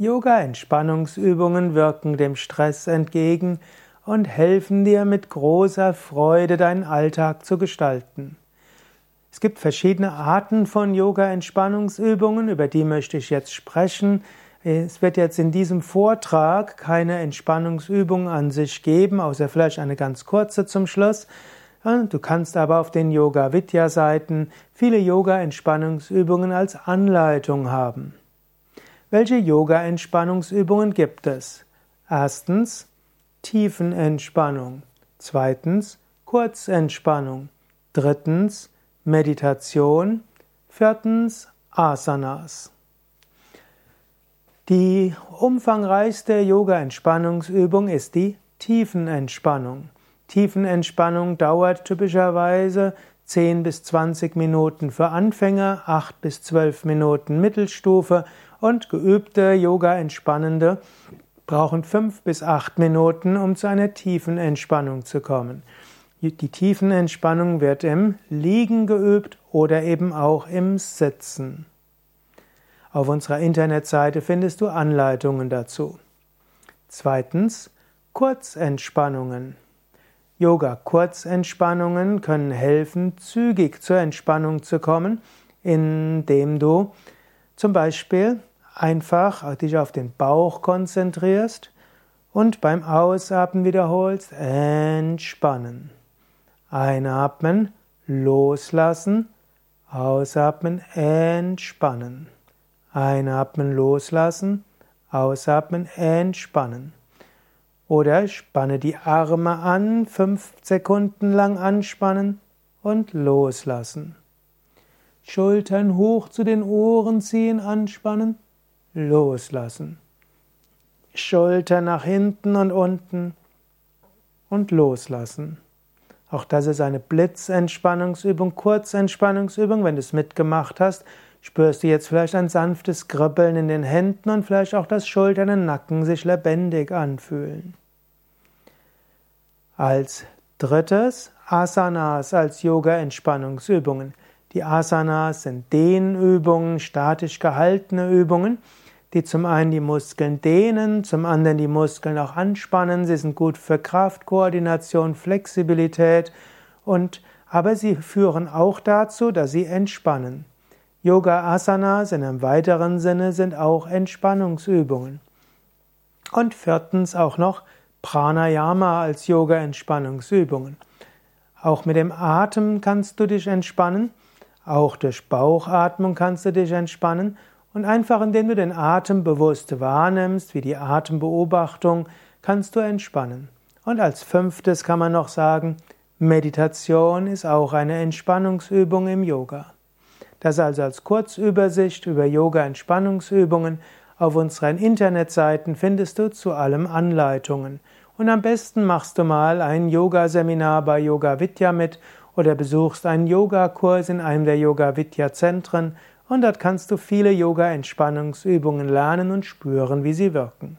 Yoga-Entspannungsübungen wirken dem Stress entgegen und helfen dir mit großer Freude deinen Alltag zu gestalten. Es gibt verschiedene Arten von Yoga-Entspannungsübungen, über die möchte ich jetzt sprechen. Es wird jetzt in diesem Vortrag keine Entspannungsübung an sich geben, außer vielleicht eine ganz kurze zum Schluss. Du kannst aber auf den Yoga Vidya Seiten viele Yoga Entspannungsübungen als Anleitung haben. Welche Yoga-Entspannungsübungen gibt es? Erstens Tiefenentspannung. Zweitens Kurzentspannung. Drittens Meditation. Viertens Asanas. Die umfangreichste Yoga-Entspannungsübung ist die Tiefenentspannung. Tiefenentspannung dauert typischerweise 10 bis 20 Minuten für Anfänger, 8 bis 12 Minuten Mittelstufe und geübte Yoga-Entspannende brauchen 5 bis 8 Minuten, um zu einer tiefen Entspannung zu kommen. Die Tiefenentspannung wird im Liegen geübt oder eben auch im Sitzen. Auf unserer Internetseite findest du Anleitungen dazu. Zweitens, Kurzentspannungen. Yoga-Kurzentspannungen können helfen, zügig zur Entspannung zu kommen, indem du zum Beispiel einfach dich auf den Bauch konzentrierst und beim Ausatmen wiederholst, entspannen. Einatmen, loslassen, ausatmen, entspannen. Einatmen, loslassen, ausatmen, entspannen. Oder spanne die Arme an, fünf Sekunden lang anspannen und loslassen. Schultern hoch zu den Ohren ziehen, anspannen, loslassen. Schulter nach hinten und unten und loslassen. Auch das ist eine Blitzentspannungsübung, Kurzentspannungsübung. Wenn du es mitgemacht hast, spürst du jetzt vielleicht ein sanftes Kribbeln in den Händen und vielleicht auch, dass Schultern und Nacken sich lebendig anfühlen. Als drittes Asanas als Yoga-Entspannungsübungen. Die Asanas sind Dehnübungen, statisch gehaltene Übungen, die zum einen die Muskeln dehnen, zum anderen die Muskeln auch anspannen. Sie sind gut für Kraft, Koordination, Flexibilität und aber sie führen auch dazu, dass sie entspannen. Yoga Asanas in einem weiteren Sinne sind auch Entspannungsübungen. Und viertens auch noch Pranayama als Yoga-Entspannungsübungen. Auch mit dem Atem kannst du dich entspannen, auch durch Bauchatmung kannst du dich entspannen und einfach indem du den Atem bewusst wahrnimmst, wie die Atembeobachtung, kannst du entspannen. Und als fünftes kann man noch sagen, Meditation ist auch eine Entspannungsübung im Yoga. Das also als Kurzübersicht über Yoga-Entspannungsübungen. Auf unseren Internetseiten findest du zu allem Anleitungen. Und am besten machst du mal ein Yoga-Seminar bei Yoga Vidya mit oder besuchst einen Yogakurs in einem der Yoga Vidya Zentren und dort kannst du viele Yoga-Entspannungsübungen lernen und spüren, wie sie wirken.